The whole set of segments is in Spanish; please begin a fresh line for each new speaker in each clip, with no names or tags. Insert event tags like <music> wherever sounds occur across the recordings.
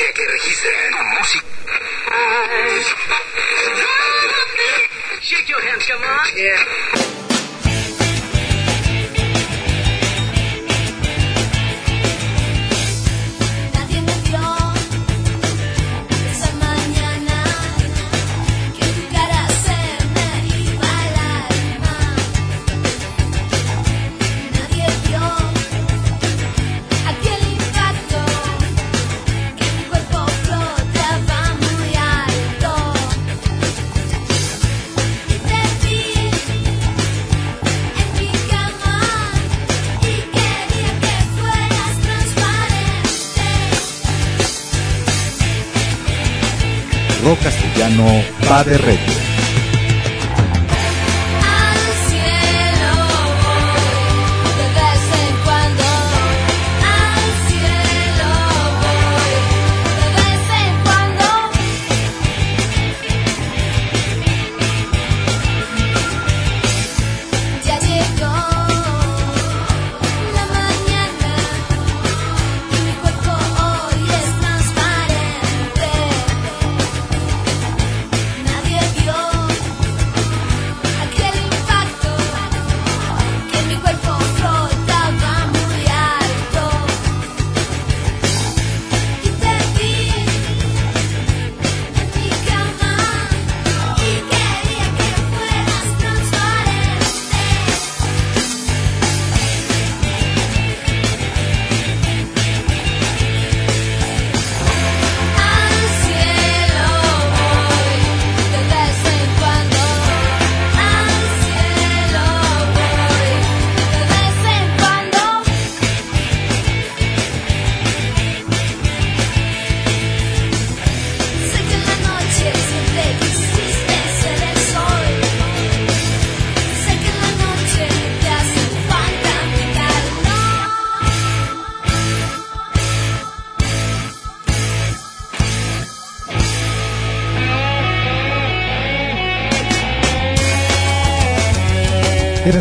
frecuencia que registra tu música.
Shake your hands, come on.
Yeah.
Castellano va de.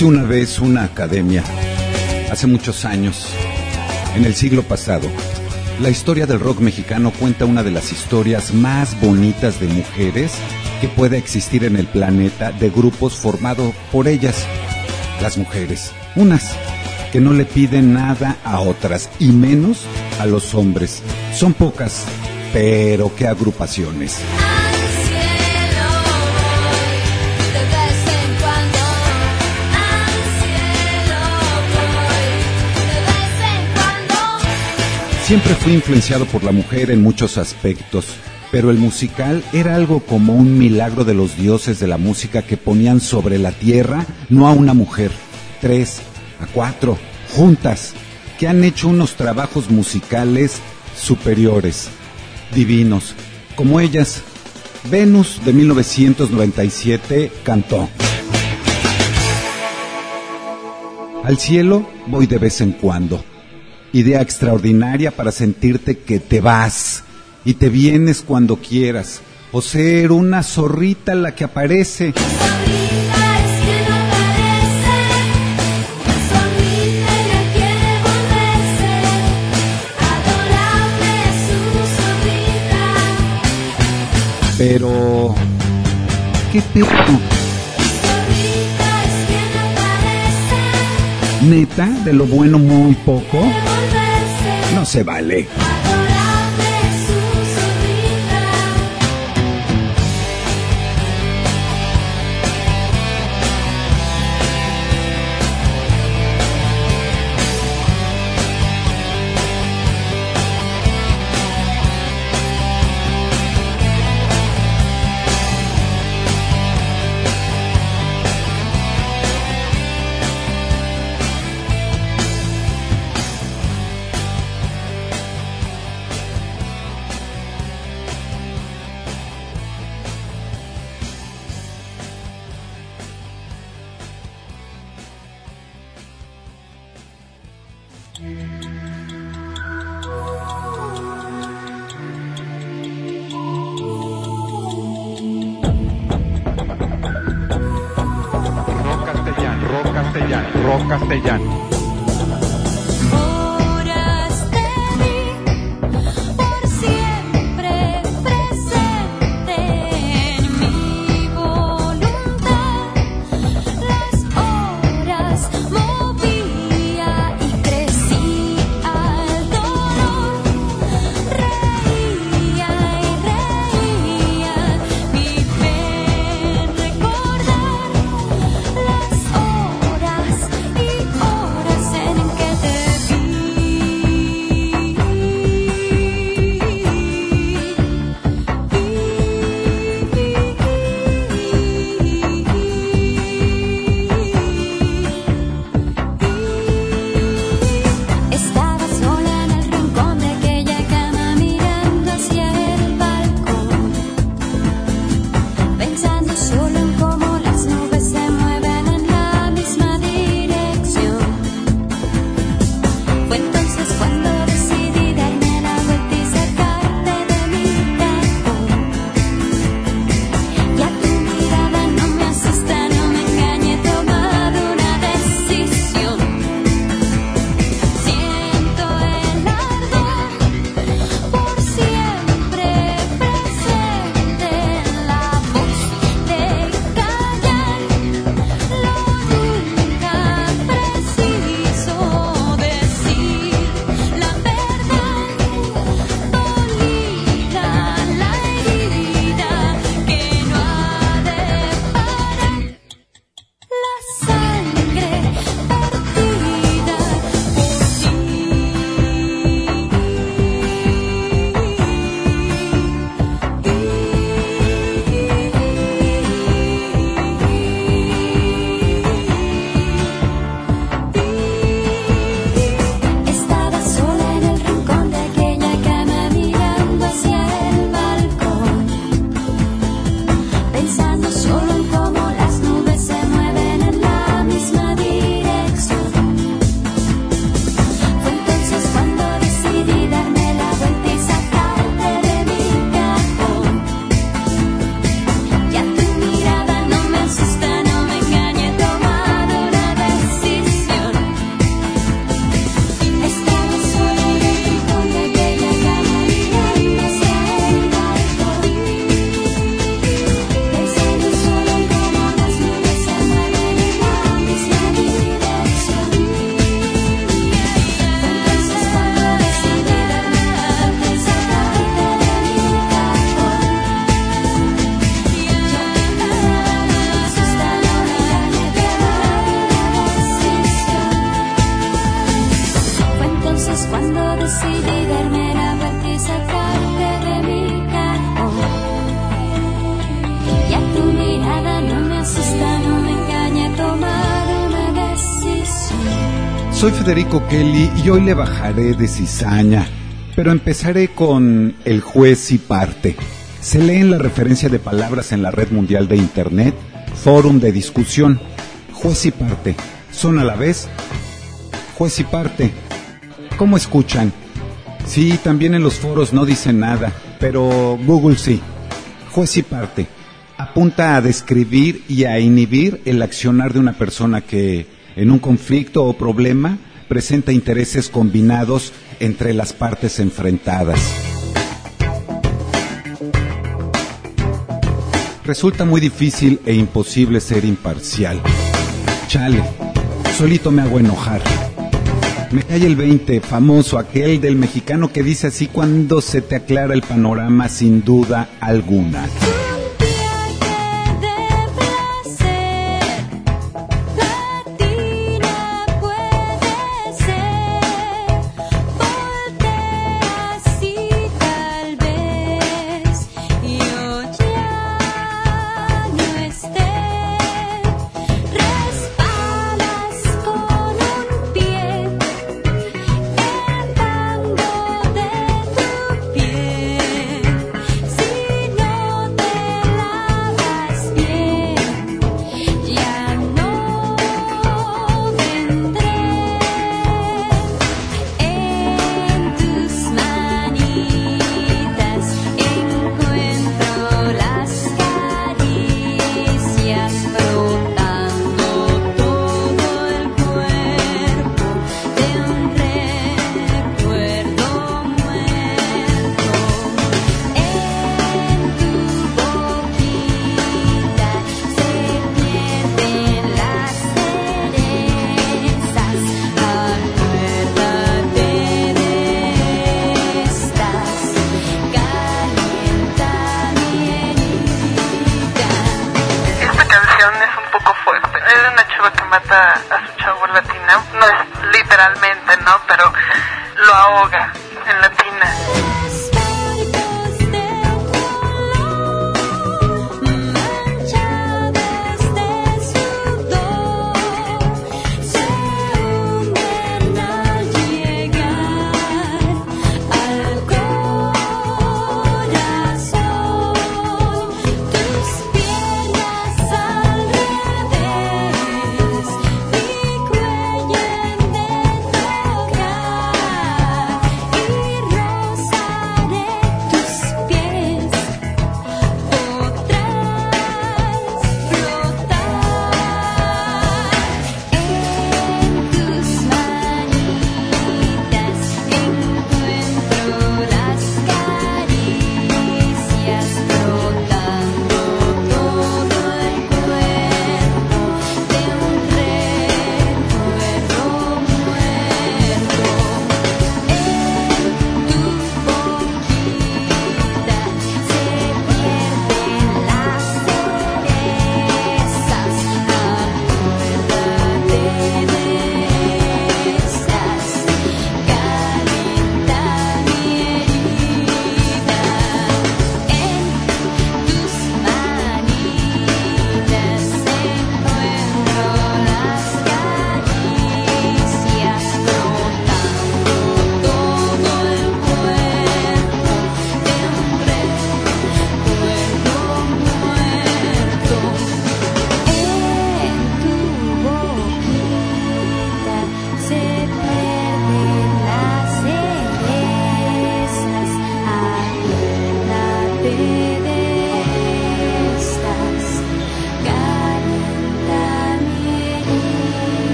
Érase una vez una academia, hace muchos años, en el siglo pasado. La historia del rock mexicano cuenta una de las historias más bonitas de mujeres que pueda existir en el planeta de grupos formados por ellas, las mujeres. Unas que no le piden nada a otras y menos a los hombres. Son pocas, pero qué agrupaciones. Siempre fui influenciado por la mujer en muchos aspectos, pero el musical era algo como un milagro de los dioses de la música que ponían sobre la tierra no a una mujer, tres, a cuatro, juntas, que han hecho unos trabajos musicales superiores, divinos, como ellas. Venus de 1997 cantó. Al cielo voy de vez en cuando. Idea extraordinaria para sentirte que te vas y te vienes cuando quieras. O ser una zorrita la que aparece.
Solita es quien
¿Neta? ¿De lo bueno muy poco? No se vale.
Castellano,
Federico Kelly y hoy le bajaré de cizaña, pero empezaré con el juez y parte. Se lee en la referencia de palabras en la red mundial de Internet, fórum de discusión. Juez y parte. Son a la vez juez y parte. ¿Cómo escuchan? Sí, también en los foros no dicen nada, pero Google sí. Juez y parte. Apunta a describir y a inhibir el accionar de una persona que, en un conflicto o problema, presenta intereses combinados entre las partes enfrentadas. Resulta muy difícil e imposible ser imparcial. Chale, solito me hago enojar. Me cae el 20, famoso, aquel del mexicano que dice así cuando se te aclara el panorama sin duda alguna.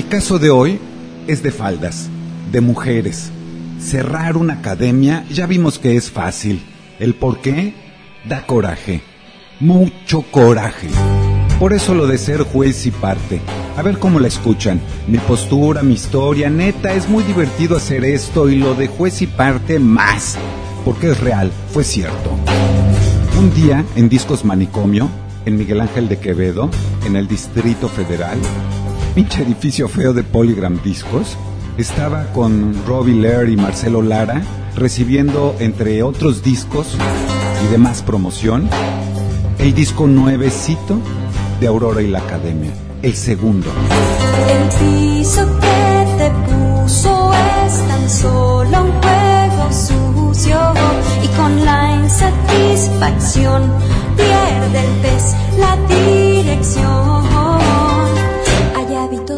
El
caso de hoy es de faldas, de mujeres. Cerrar una academia ya vimos que es fácil. El por qué da coraje, mucho coraje. Por eso lo de ser juez y parte. A ver cómo la escuchan. Mi postura, mi historia, neta, es muy divertido hacer esto y lo de juez y parte más. Porque es real, fue cierto. Un día en Discos Manicomio, en Miguel Ángel de Quevedo, en el Distrito Federal, pinche edificio feo de Polygram Discos,
estaba con Robbie Lair y Marcelo Lara recibiendo, entre otros discos y demás promoción, el disco nuevecito de Aurora y la Academia, el segundo.
El piso que te puso es tan solo un juego sucio y con la insatisfacción pierde el pez la dirección.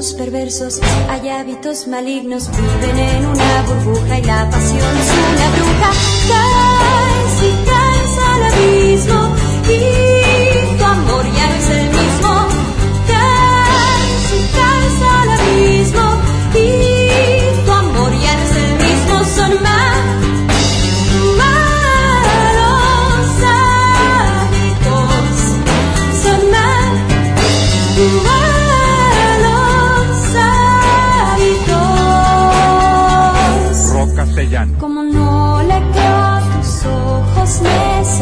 Perversos, hay hábitos malignos, viven en una burbuja y la pasión es una bruja. Caes y caes al abismo y tu amor ya no es el mismo.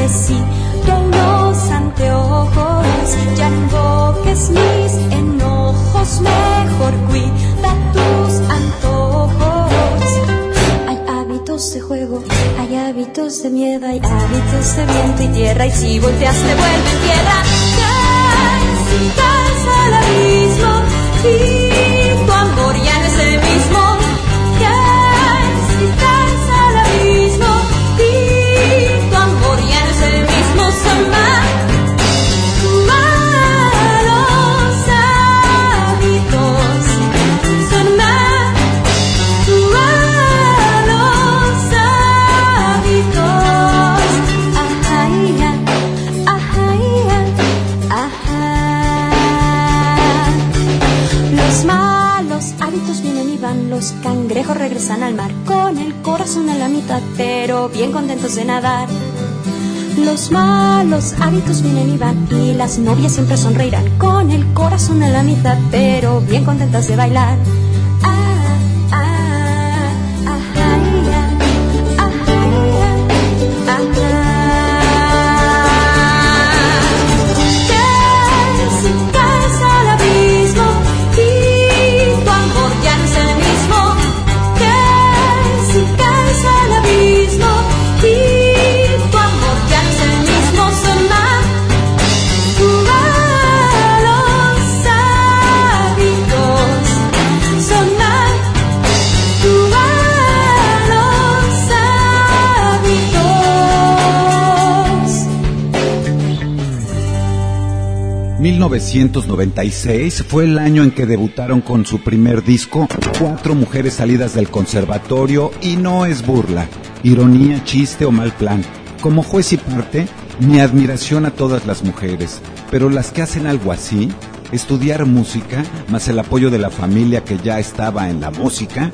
Necesito unos anteojos. Ya invoques mis enojos, mejor cuida tus antojos. Hay hábitos de juego, hay hábitos de miedo, hay hábitos de viento y tierra. Y si volteas, te vuelven tierra. Caes al abismo y tu amor ya no es el mismo. Los cangrejos regresan al mar con el corazón a la mitad, pero bien contentos de nadar. Los malos hábitos vienen y van y las novias siempre sonreirán con el corazón a la mitad, pero bien contentas de bailar.
1996 fue el año en que debutaron con su primer disco, cuatro mujeres salidas del conservatorio y no es burla, ironía, chiste o mal plan. Como juez y parte, mi admiración a todas las mujeres, pero las que hacen algo así, estudiar música, más el apoyo de la familia que ya estaba en la música,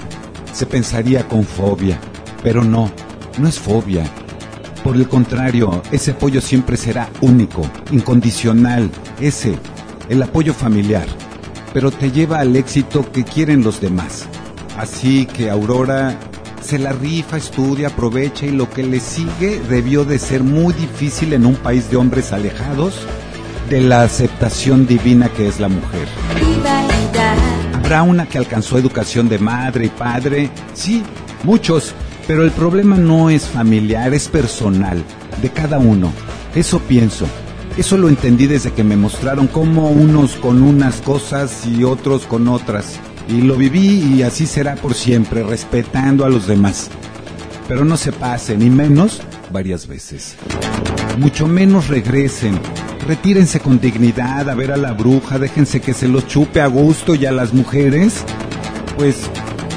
se pensaría con fobia, pero no, no es fobia, por el contrario, ese apoyo siempre será único, incondicional, ese, el apoyo familiar, pero te lleva al éxito que quieren los demás. Así que Aurora se la rifa, estudia, aprovecha y lo que le sigue debió de ser muy difícil en un país de hombres alejados de la aceptación divina que es la mujer. Habrá una que alcanzó educación de madre y padre, sí, muchos, pero el problema no es familiar, es personal, de cada uno. Eso pienso. Eso lo entendí desde que me mostraron cómo unos con unas cosas y otros con otras. Y lo viví y así será por siempre, respetando a los demás. Pero no se pasen, y menos varias veces. Mucho menos regresen. Retírense con dignidad a ver a la bruja, déjense que se los chupe a gusto y a las mujeres, pues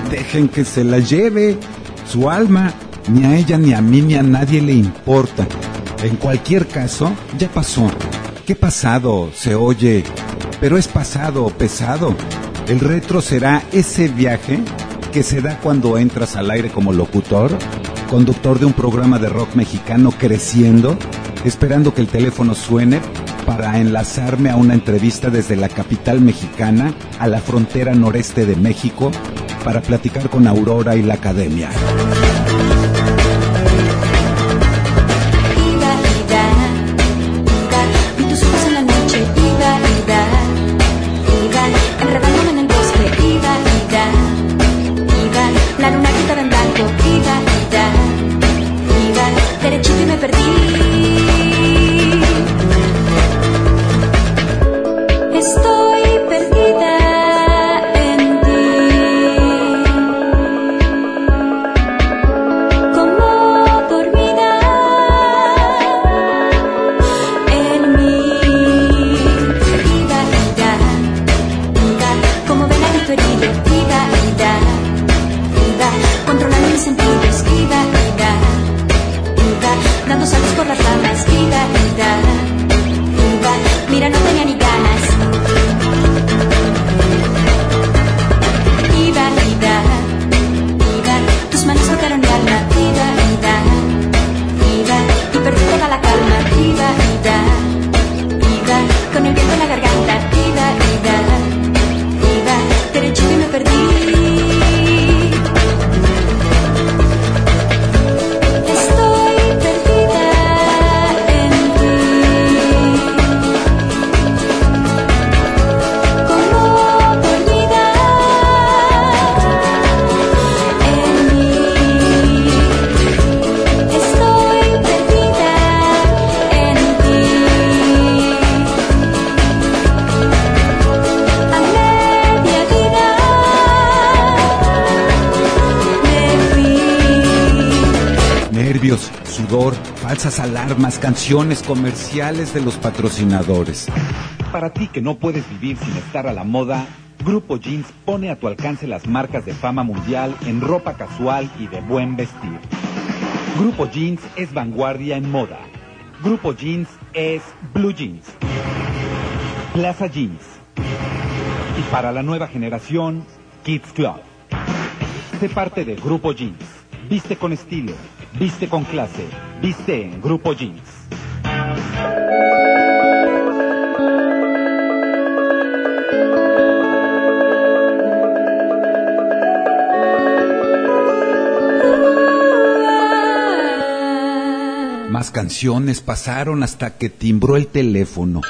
dejen que se las lleve su alma. Ni a ella, ni a mí, ni a nadie le importa. En cualquier caso, ya pasó. ¿Qué pasado se oye? Pero es pasado, pesado. El retro será ese viaje que se da cuando entras al aire como locutor, conductor de un programa de rock mexicano creciendo, esperando que el teléfono suene para enlazarme a una entrevista desde la capital mexicana a la frontera noreste de México para platicar con Aurora y la academia. Sudor, falsas alarmas, canciones, comerciales de los patrocinadores. Para ti que no puedes vivir sin estar a la moda, Grupo Jeans pone a tu alcance las marcas de fama mundial en ropa casual y de buen vestir. Grupo Jeans es vanguardia en moda. Grupo Jeans es Blue Jeans. Plaza Jeans. Y para la nueva generación, Kids Club. Sé parte de Grupo Jeans. Viste con estilo, viste con clase, viste en Grupo Jeans. Más canciones pasaron hasta que timbró el teléfono.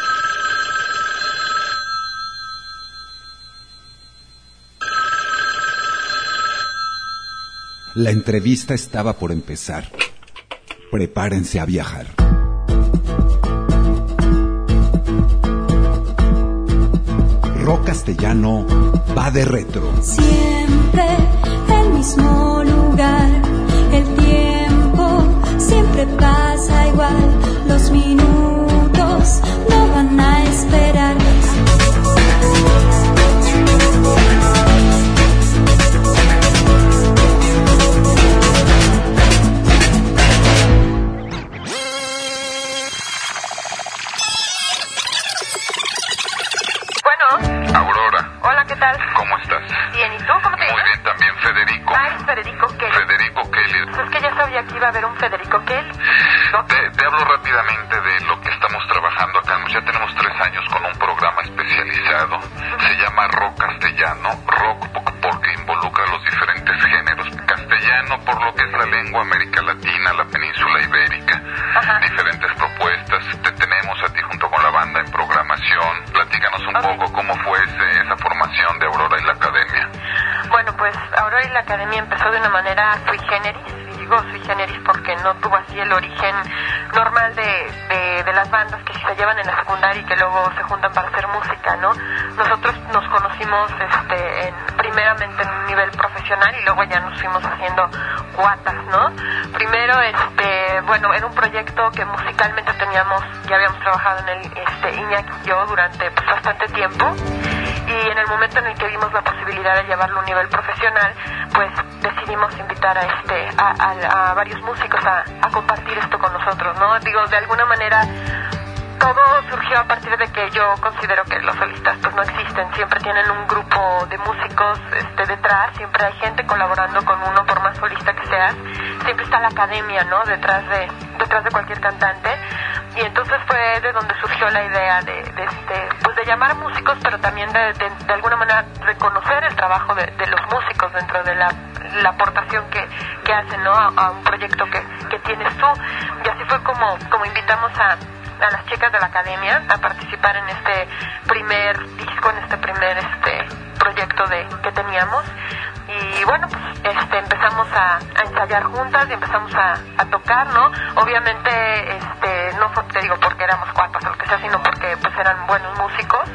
La entrevista estaba por empezar. Prepárense a viajar. Rock Castellano va de retro.
Siempre el mismo lugar, el tiempo siempre pasa igual, los minutos no van a esperar.
Bueno, era un proyecto que musicalmente teníamos, ya habíamos trabajado en el este, Iñaki y yo durante pues, bastante tiempo y en el momento en el que vimos la posibilidad de llevarlo a un nivel profesional, pues decidimos invitar a este a, varios músicos a, compartir esto con nosotros, ¿no? Digo, de alguna manera todo surgió a partir de que yo considero que los solistas pues no existen, siempre tienen un grupo de músicos este detrás, siempre hay gente colaborando con uno por más solista seas, siempre está la academia, ¿no? detrás de detrás de cualquier cantante y entonces fue de donde surgió la idea de, de este pues de llamar músicos pero también de, de, de alguna manera reconocer el trabajo de, de los músicos dentro de la, la aportación que, que hacen ¿no? a, a un proyecto que, que tienes tú y así fue como, como invitamos a a las chicas de la academia a participar en este primer disco, en este primer este proyecto de que teníamos. Y bueno pues este empezamos a, a ensayar juntas y empezamos a, tocar no obviamente este no fue te digo porque éramos cuatro o lo que sea sino porque pues eran buenos músicos.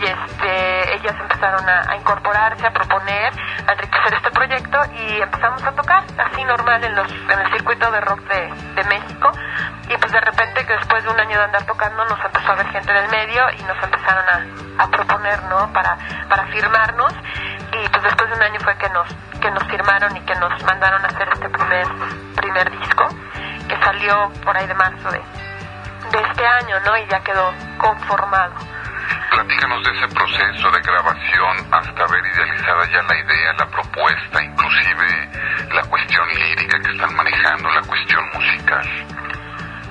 Y este ellas empezaron a, incorporarse a proponer a enriquecer este proyecto y empezamos a tocar así normal en los en el circuito de rock de, de México de repente que después de un año de andar tocando nos empezó a ver gente del medio y nos empezaron a, a proponer no para para firmarnos. Y pues después de un año fue que nos que nos firmaron y que nos mandaron a hacer este primer primer disco que salió por ahí de marzo de, de este año no y ya quedó conformado.
Platícanos de ese proceso de grabación hasta haber idealizada ya la idea, la propuesta, inclusive la cuestión lírica que están manejando, la cuestión musical.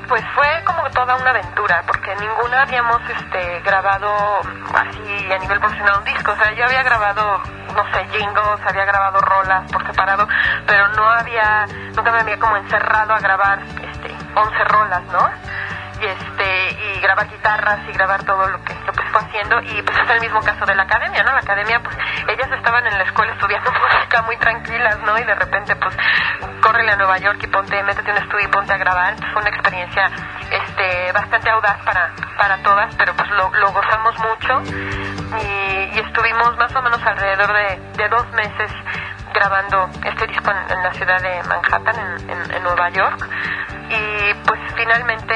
Pues fue como toda una aventura, porque ninguna habíamos este, grabado así a nivel profesional un disco. O sea, yo había grabado, no sé, jingles, había grabado rolas por separado, pero no había, nunca me había como encerrado a grabar este, 11 rolas, ¿no? Y, este, y grabar guitarras y grabar todo lo que, lo que haciendo. Y pues es el mismo caso de la academia, ¿no? La academia, pues ellas estaban en la escuela estudiando <laughs> música muy tranquilas, ¿no? Y de repente, pues, córrele a Nueva York y ponte, métete en un estudio y ponte a grabar. Entonces, fue una experiencia este, bastante audaz para, para todas, pero pues lo, lo gozamos mucho y, y estuvimos más o menos alrededor de, de dos meses grabando este disco en, la ciudad de Manhattan, en, Nueva York. Y pues finalmente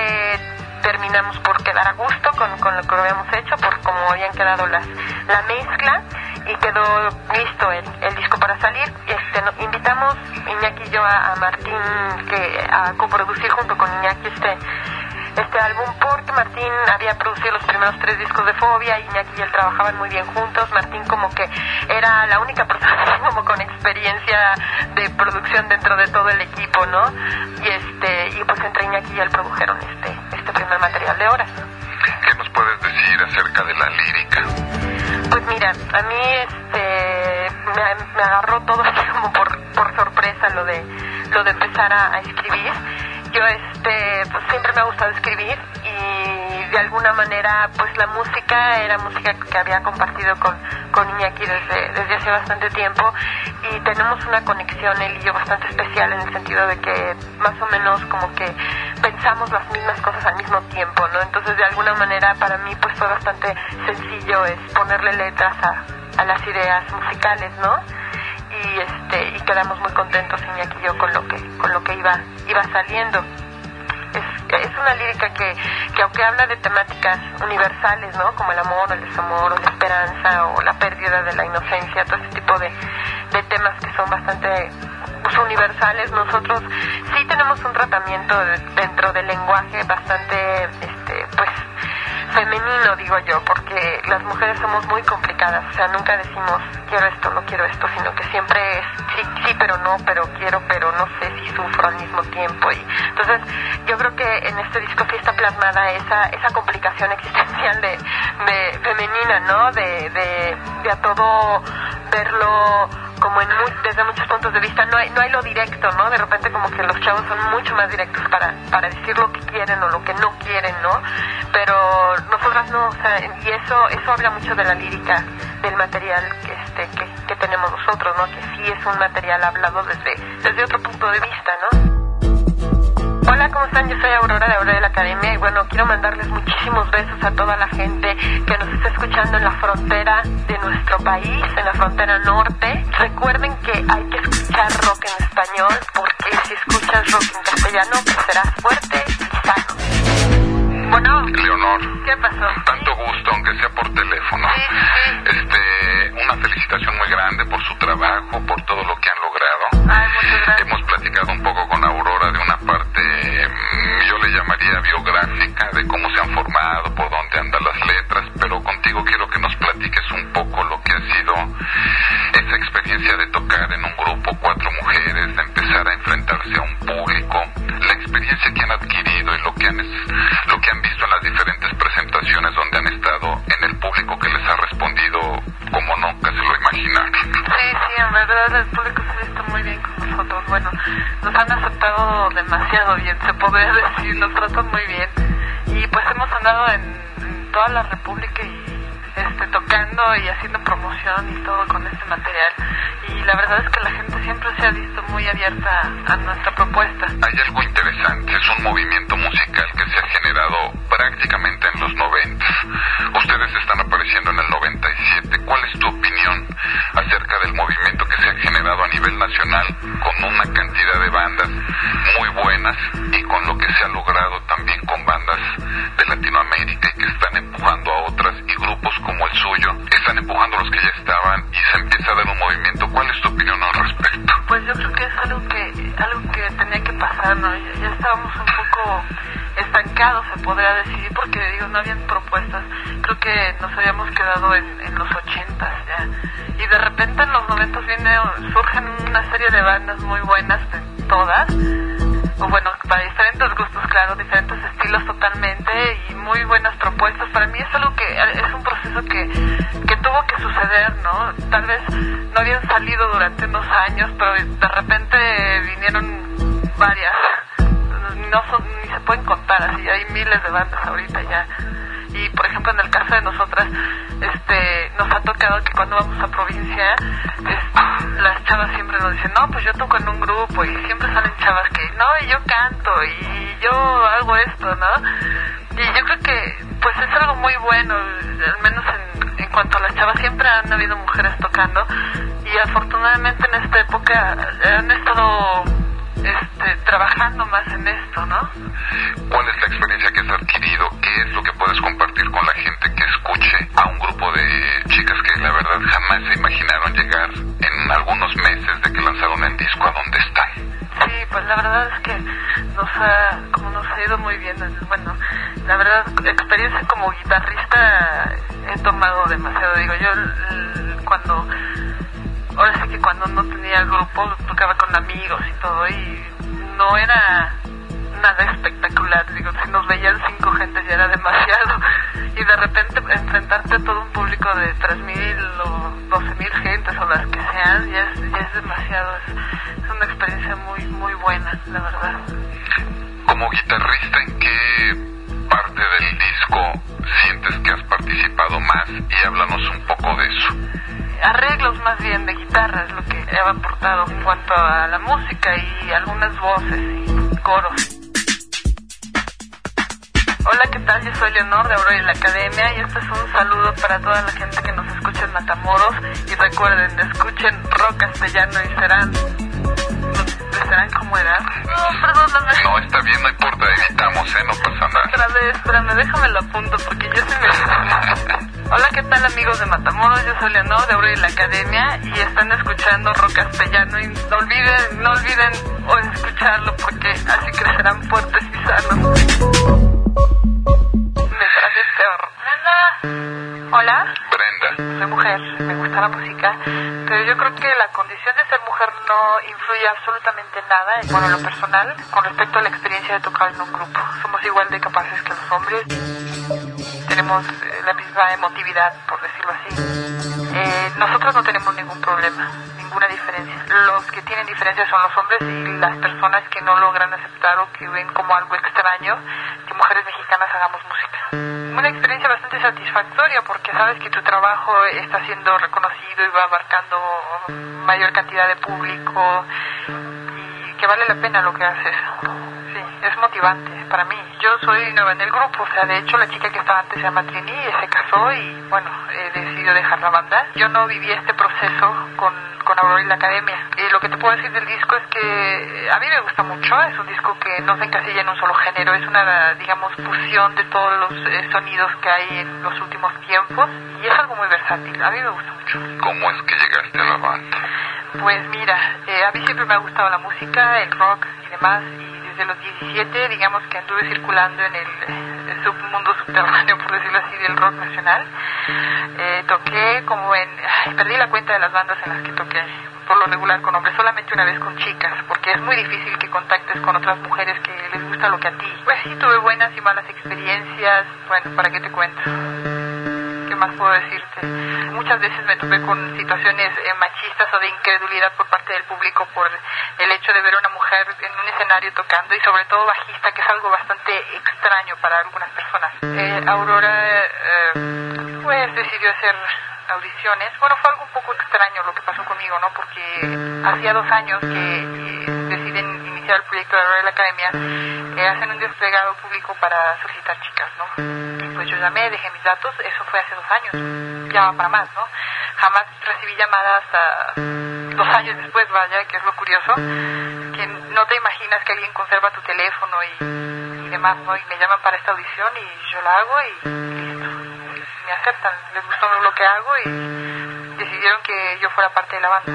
terminamos por quedar a gusto con, con lo que habíamos hecho, por cómo habían quedado las, la mezcla y quedó listo el, el disco para salir. Este, invitamos Iñaki y yo a, a Martín que, a coproducir junto con Iñaki este este álbum porque Martín había producido los primeros tres discos de Fobia, Iñaki y él trabajaban muy bien juntos, Martín como que era la única persona <laughs> como con experiencia de producción dentro de todo el equipo, ¿no? Y este y pues entre Iñaki y él produjeron este este primer material de horas.
¿Qué nos puedes decir acerca de la lírica?
Pues mira, a mí este me, agarró todo así como por, por sorpresa lo de lo de empezar a escribir yo este pues siempre me ha gustado escribir y de alguna manera pues la música era música que había compartido con, con Iñaki desde, desde hace bastante tiempo y tenemos una conexión él y yo bastante especial en el sentido de que más o menos como que pensamos las mismas cosas al mismo tiempo, ¿no? Entonces de alguna manera para mí pues fue bastante sencillo es ponerle letras a, a las ideas musicales, ¿no? Y este y quedamos muy contentos Iñaki y yo con lo que con lo que iba iba saliendo. Es, es una lírica que, que aunque habla de temáticas universales no como el amor el desamor o la esperanza o la pérdida de la inocencia todo ese tipo de, de temas que son bastante pues, universales nosotros sí tenemos un tratamiento dentro del lenguaje bastante este pues femenino, digo yo, porque las mujeres somos muy complicadas, o sea, nunca decimos quiero esto, no quiero esto, sino que siempre es sí, sí, pero no, pero quiero, pero no sé si sufro al mismo tiempo. Y entonces, yo creo que en este disco sí está plasmada esa, esa complicación <laughs> existencial de, de femenina, ¿no? De, de, de a todo verlo como en desde muchos puntos de vista no hay no hay lo directo no de repente como que los chavos son mucho más directos para para decir lo que quieren o lo que no quieren no pero nosotras no o sea y eso eso habla mucho de la lírica del material que este que, que tenemos nosotros no que sí es un material hablado desde desde otro punto de vista no Hola, ¿cómo están? Yo soy Aurora de Aurora de la Academia y bueno, quiero mandarles muchísimos besos a toda la gente que nos está escuchando en la frontera de nuestro país, en la frontera norte. Recuerden que hay que escuchar rock en español porque si escuchas rock en castellano, pues serás fuerte y sano. Bueno.
Leonor.
¿Qué pasó?
Tanto gusto, aunque sea por teléfono.
Sí, sí.
Se
podría decir, nos tratan muy bien. Y pues hemos andado en, toda la República y este, tocando y haciendo promoción y todo con este material. Y la verdad es que la gente siempre se ha visto muy abierta a nuestra propuesta.
Hay algo interesante, es un movimiento musical Ya,
estábamos un poco estancados, se podría decir, porque digo, no habían propuestas. Creo que nos habíamos quedado en, los ochentas ya. Y de repente en los noventas viene, surgen una serie de bandas muy buenas, de todas, o bueno, para diferentes gustos, claro, diferentes estilos totalmente y muy buenas propuestas. Para mí es algo que es un proceso que, que tuvo que suceder, ¿no? Tal vez no habían salido durante unos años, pero de repente vinieron varias. No son, ni se pueden contar, así hay miles de bandas ahorita ya. Y por ejemplo en el caso de nosotras, este, nos ha tocado que cuando vamos a provincia, este, las chavas siempre nos dicen, no, pues yo toco en un grupo y siempre salen chavas que, no, y yo canto y yo hago esto, ¿no? Y yo creo que pues es algo muy bueno, al menos en, en cuanto a las chavas, siempre han habido mujeres tocando y
afortunadamente en esta época han estado este, trabajando más en esto, ¿no?
¿Cuál es la experiencia que has adquirido? ¿Qué es lo que puedes compartir con la gente que escuche a un grupo de chicas que la verdad jamás se imaginaron llegar en algunos meses de que lanzaron el disco a donde están?
Sí, pues la verdad es que nos ha, como nos ha ido muy bien, bueno, la verdad, experiencia como guitarrista he tomado demasiado, digo, yo cuando, ahora sí que cuando no tenía grupo, tocaba con amigos y todo, y no era nada espectacular, digo, si nos veían cinco gentes ya era demasiado, y de repente enfrentarte a todo un público de 3.000 o 12.000 gentes o las que sean, ya es, ya es demasiado, es, es una experiencia muy, muy buena, la verdad.
Como guitarrista, ¿en qué parte del disco sientes que has participado más? Y háblanos un poco de eso.
Arreglos más bien de guitarra es lo que he aportado en cuanto a la música y algunas voces y coros. Hola, ¿qué tal? Yo soy Leonor de Aurora y la Academia y este es un saludo para toda la gente que nos escucha en Matamoros y recuerden, escuchen rock castellano y serán... ¿Serán como era? No, perdóname.
No, está bien, no importa, editamos, ¿eh? No pasa nada.
Otra vez, espérame, déjame lo apunto porque yo se me... <laughs> Hola, ¿qué tal amigos de Matamoros? Yo soy Leonor de Aurora y la Academia y están escuchando rock castellano y no olviden, no olviden escucharlo porque así crecerán fuertes y sanos. Me traje peor. Hola.
Brenda,
Soy mujer, me gusta la música, pero yo creo que la condición de ser mujer no influye absolutamente nada, en- bueno, en lo personal, con respecto a la experiencia de tocar en un grupo. Somos igual de capaces que los hombres, tenemos eh, la misma emotividad, por decirlo así. Eh, nosotros no tenemos ningún problema, ninguna diferencia. Los que tienen diferencias son los hombres y las personas que no logran aceptar o que ven como algo extraño que mujeres mexicanas hagamos música. Una experiencia bastante satisfactoria porque sabes que tu trabajo está siendo reconocido y va abarcando mayor cantidad de público y que vale la pena lo que haces. Es motivante para mí. Yo soy nueva en el grupo, o sea, de hecho la chica que estaba antes se llama Trini, se casó y bueno, he decidido dejar la banda. Yo no viví este proceso con, con Aurora y la Academia. Y lo que te puedo decir del disco es que eh, a mí me gusta mucho, es un disco que no se encasilla en un solo género, es una, digamos, fusión de todos los eh, sonidos que hay en los últimos tiempos y es algo muy versátil, a mí me gusta mucho.
¿cómo es que llegaste a la banda?
Pues mira, eh, a mí siempre me ha gustado la música, el rock y demás, y desde los 17, digamos que anduve circulando en el, el submundo subterráneo, por decirlo así, del rock nacional. Eh, toqué como en... perdí la cuenta de las bandas en las que toqué, por lo regular con hombres, solamente una vez con chicas, porque es muy difícil que contactes con otras mujeres que les gusta lo que a ti. Pues sí, tuve buenas y malas experiencias, bueno, ¿para qué te cuento? ¿Qué más puedo decirte? Muchas veces me topé con situaciones eh, machistas o de incredulidad por parte del público por el hecho de ver a una mujer en un escenario tocando y sobre todo bajista, que es algo bastante extraño para algunas personas. Eh, Aurora eh, pues decidió hacer audiciones. Bueno, fue algo un poco extraño lo que pasó conmigo, ¿no? Porque hacía dos años que eh, deciden iniciar el proyecto de Aurora de la Academia, hacen un desplegado público para solicitar chicas, ¿no? Pues yo llamé, dejé mis datos, eso fue hace dos años, ya para más, ¿no? Jamás recibí llamadas hasta dos años después, vaya, que es lo curioso, que no te imaginas que alguien conserva tu teléfono y, y demás, ¿no? Y me llaman para esta audición y yo la hago y listo. Me aceptan, les gustó lo que hago y decidieron que yo fuera parte de la banda.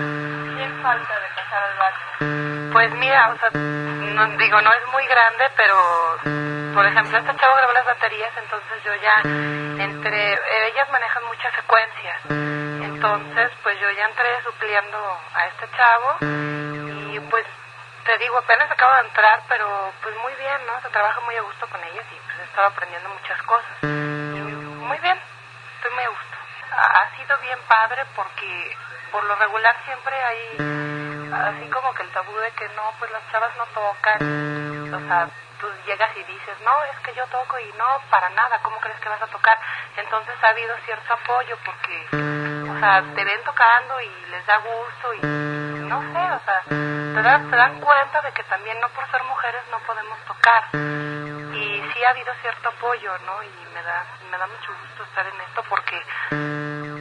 ¿Quién falta de pasar al barco? Pues mira, o sea, no, digo, no es muy grande, pero por ejemplo, esta chava grabó las baterías, entonces yo ya entre ellas manejan muchas secuencias. Entonces, pues yo ya entré supliendo a este chavo y pues te digo, apenas acabo de entrar, pero pues muy bien, ¿no? Se trabaja muy a gusto con ellas y pues he estado aprendiendo muchas cosas. Muy bien, estoy muy a gusto. Ha sido bien padre porque por lo regular siempre hay así como que el tabú de que no, pues las chavas no tocan. O sea, tú llegas y dices, no, es que yo toco y no, para nada, ¿cómo crees que vas a tocar? Entonces ha habido cierto apoyo porque, o sea, te ven tocando y les da gusto y no sé, o sea,
te dan, se dan cuenta de que también no por ser mujeres no podemos tocar. Y sí ha habido cierto apoyo, ¿no? Y me da, me da mucho gusto estar en esto porque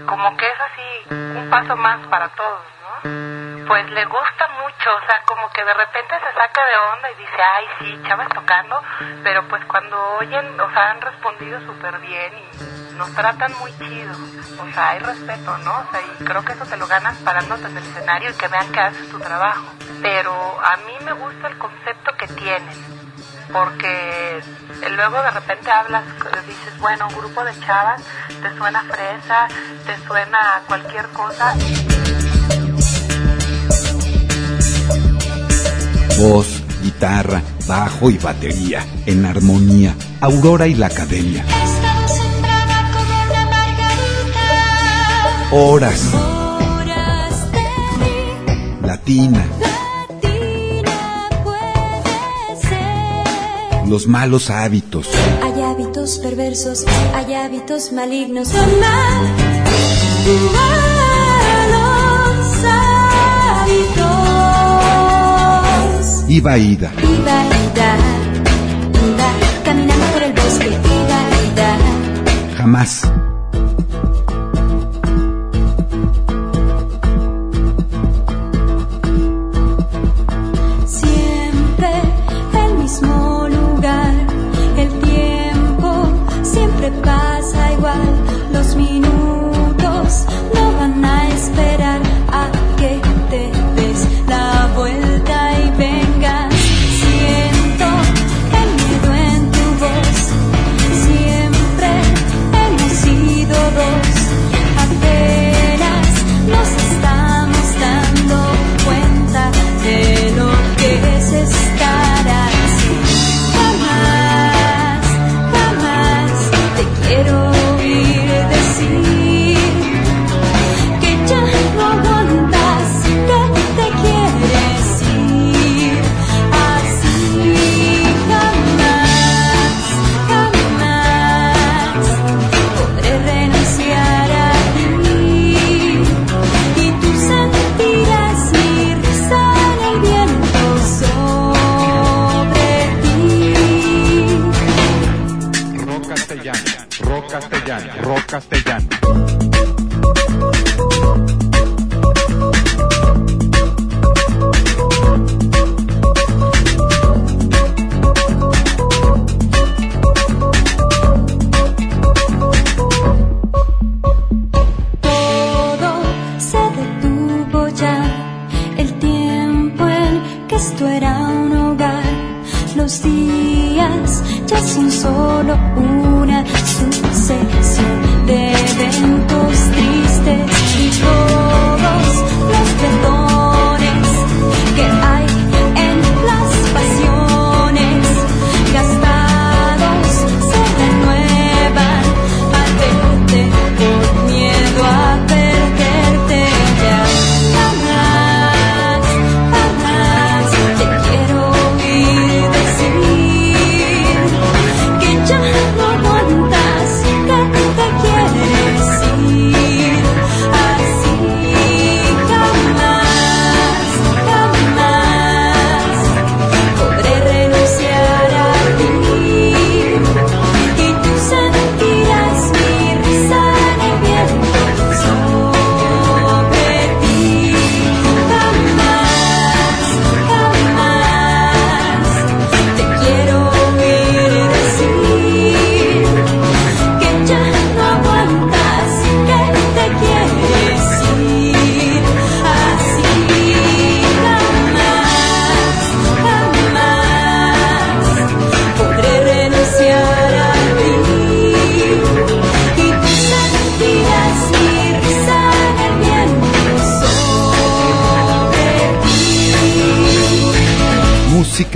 como que es así un paso más para todos, ¿no? Pues le gusta mucho, o sea, como que de repente se saca de onda y dice, ay, sí, chavas tocando, pero pues cuando oyen, o sea, han respondido súper bien y nos tratan muy chido, o sea, hay respeto, ¿no? O sea, y creo que eso te lo ganas parándote en el escenario y que vean que haces tu trabajo. Pero a mí me gusta el concepto que tienen, porque luego de repente hablas, dices, bueno, un grupo de chavas, te suena fresa, te suena cualquier cosa.
Voz, guitarra, bajo y batería, en armonía. Aurora y la Academia. Horas,
Horas de mí,
latina,
latina puede ser.
los malos hábitos.
Hay hábitos perversos, hay hábitos malignos. Son malos hábitos.
Iba ida,
Iba, ida, iba, caminando por el bosque. Iba, ida,
jamás.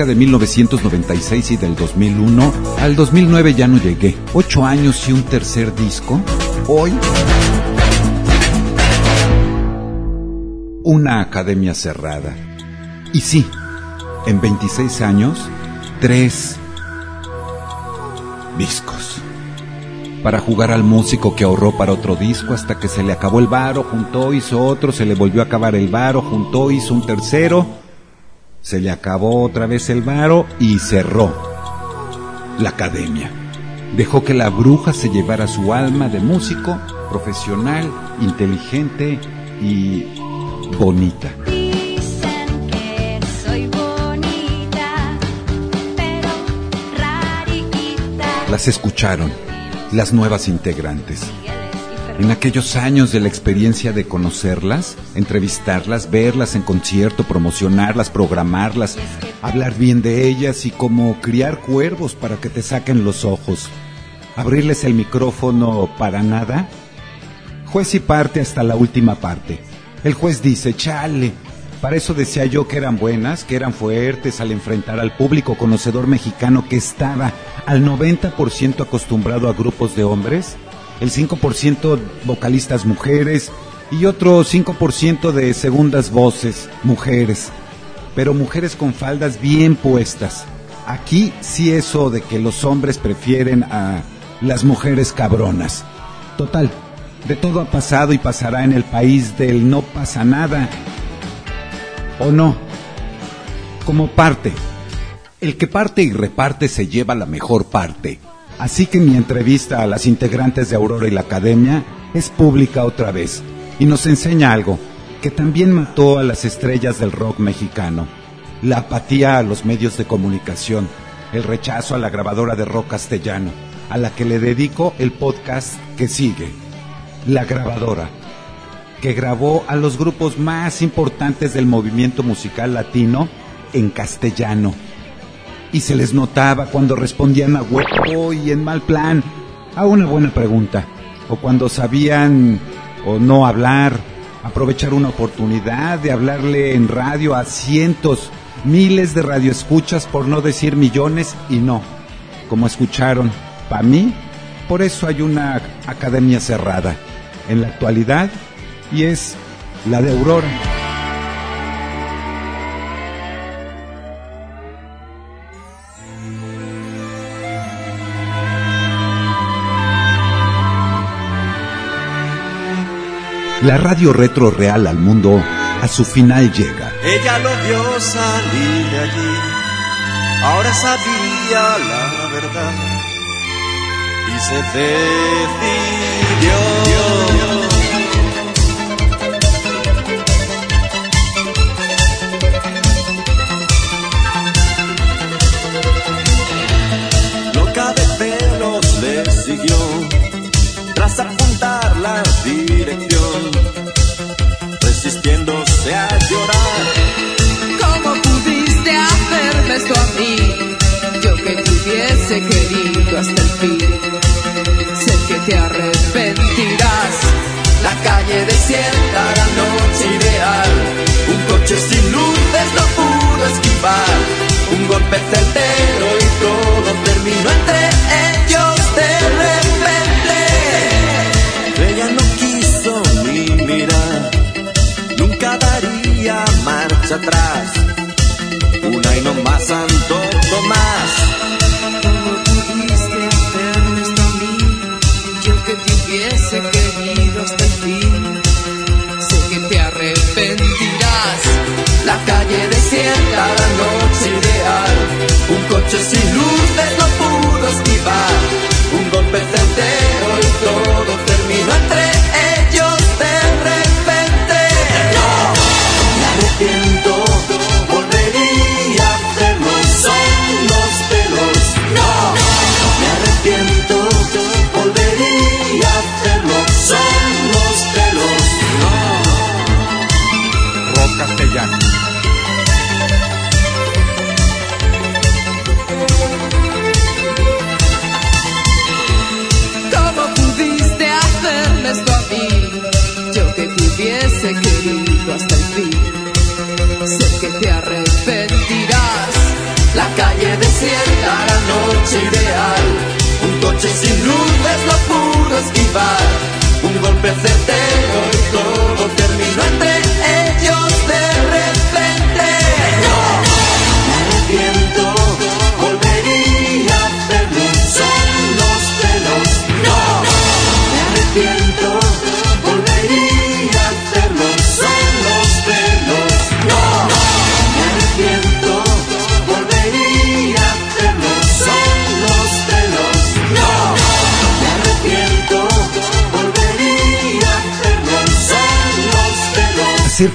De
1996 y del 2001. Al 2009 ya no llegué. Ocho años y un tercer disco. Hoy. Una academia cerrada. Y sí, en 26 años, tres discos.
para jugar al músico que ahorró para otro disco hasta que se le acabó el varo, juntó, hizo otro, se le volvió a acabar el varo, juntó, hizo un tercero, se le acabó otra vez el varo y cerró la academia. Dejó que la bruja se llevara su alma de músico profesional, inteligente y bonita. Las escucharon, las nuevas integrantes. En aquellos años de la experiencia de conocerlas, entrevistarlas, verlas en concierto, promocionarlas, programarlas, hablar bien de ellas y como criar cuervos para que te saquen los ojos, abrirles el micrófono para nada. Juez y parte hasta la última parte. El juez dice, chale, para eso decía yo que eran buenas, que eran fuertes al enfrentar al público conocedor mexicano que estaba al 90% acostumbrado a grupos de hombres, el 5% vocalistas mujeres y otro 5% de segundas voces mujeres, pero mujeres con faldas bien puestas. Aquí sí eso de que los hombres prefieren a las mujeres cabronas. Total, de todo ha pasado y pasará en el país del no pasa nada. ¿O no? Como parte. El que parte y reparte se lleva la mejor parte. Así que mi entrevista a las integrantes de Aurora y la Academia es pública otra vez y nos enseña algo que también mató a las estrellas del rock mexicano. La apatía a los medios de comunicación, el rechazo a la grabadora de rock castellano, a la que le dedico el podcast que sigue. La grabadora, que grabó a los grupos más importantes del movimiento musical latino en castellano y se les notaba cuando respondían a huevo y en mal plan. A una buena pregunta, o cuando sabían o no hablar, aprovechar una oportunidad de hablarle en radio a cientos, miles de radioescuchas, por no decir millones, y no, como escucharon, para mí, por eso hay una academia cerrada en la actualidad y es la de Aurora. La radio retro real al mundo a su final llega.
Ella lo vio salir de allí, ahora sabía la verdad y se decidió. Desierta, la noche ideal. Un coche sin luces no pudo esquivar. Un golpe certero y todo terminó entre ellos de repente. Ella no quiso ni mirar. Nunca daría marcha atrás. Una y no más Santo Un coche sin luces no pudo esquivar. Un golpe certero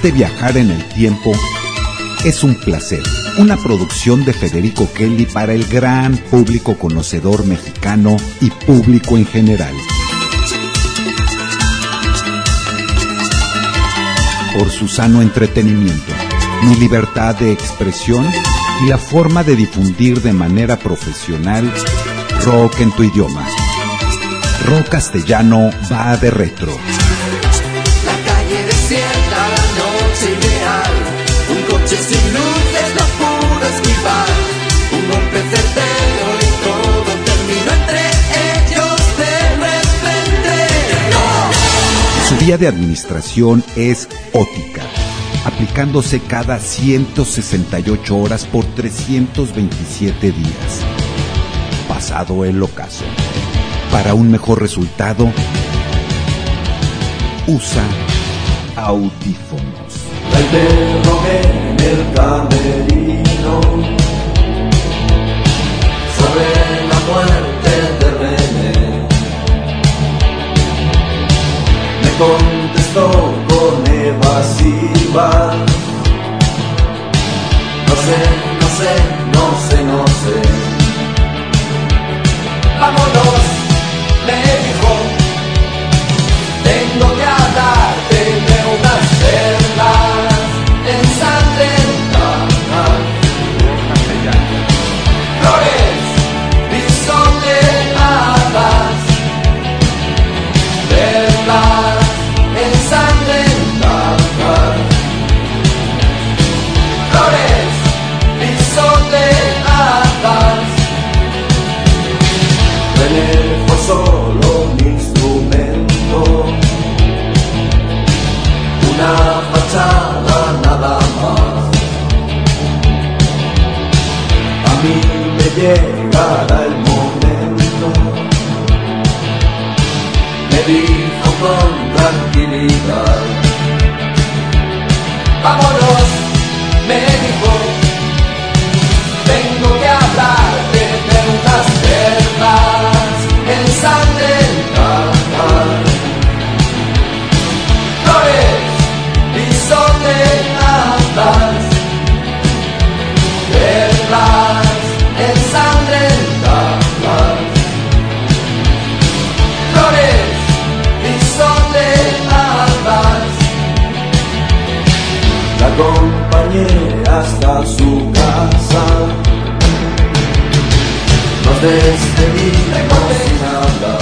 Hacerte viajar en el tiempo es un placer. Una producción de Federico Kelly para el gran público conocedor mexicano y público en general. Por su sano entretenimiento, mi libertad de expresión y la forma de difundir de manera profesional rock en tu idioma. Rock castellano va de retro.
Sin luces no pudo esquivar. Un golpe certero y todo terminó entre ellos de repente. ¡No!
Su vía de administración es ótica, aplicándose cada 168 horas por 327 días. Pasado el ocaso. Para un mejor resultado, usa audífonos.
La interrogué en el camerino sobre la muerte de René. Me contestó con evasiva. No sé, no sé, no sé, no sé. Vámonos, llegará el momento, me dijo con tranquilidad. Vámonos, me Nos despedimos sin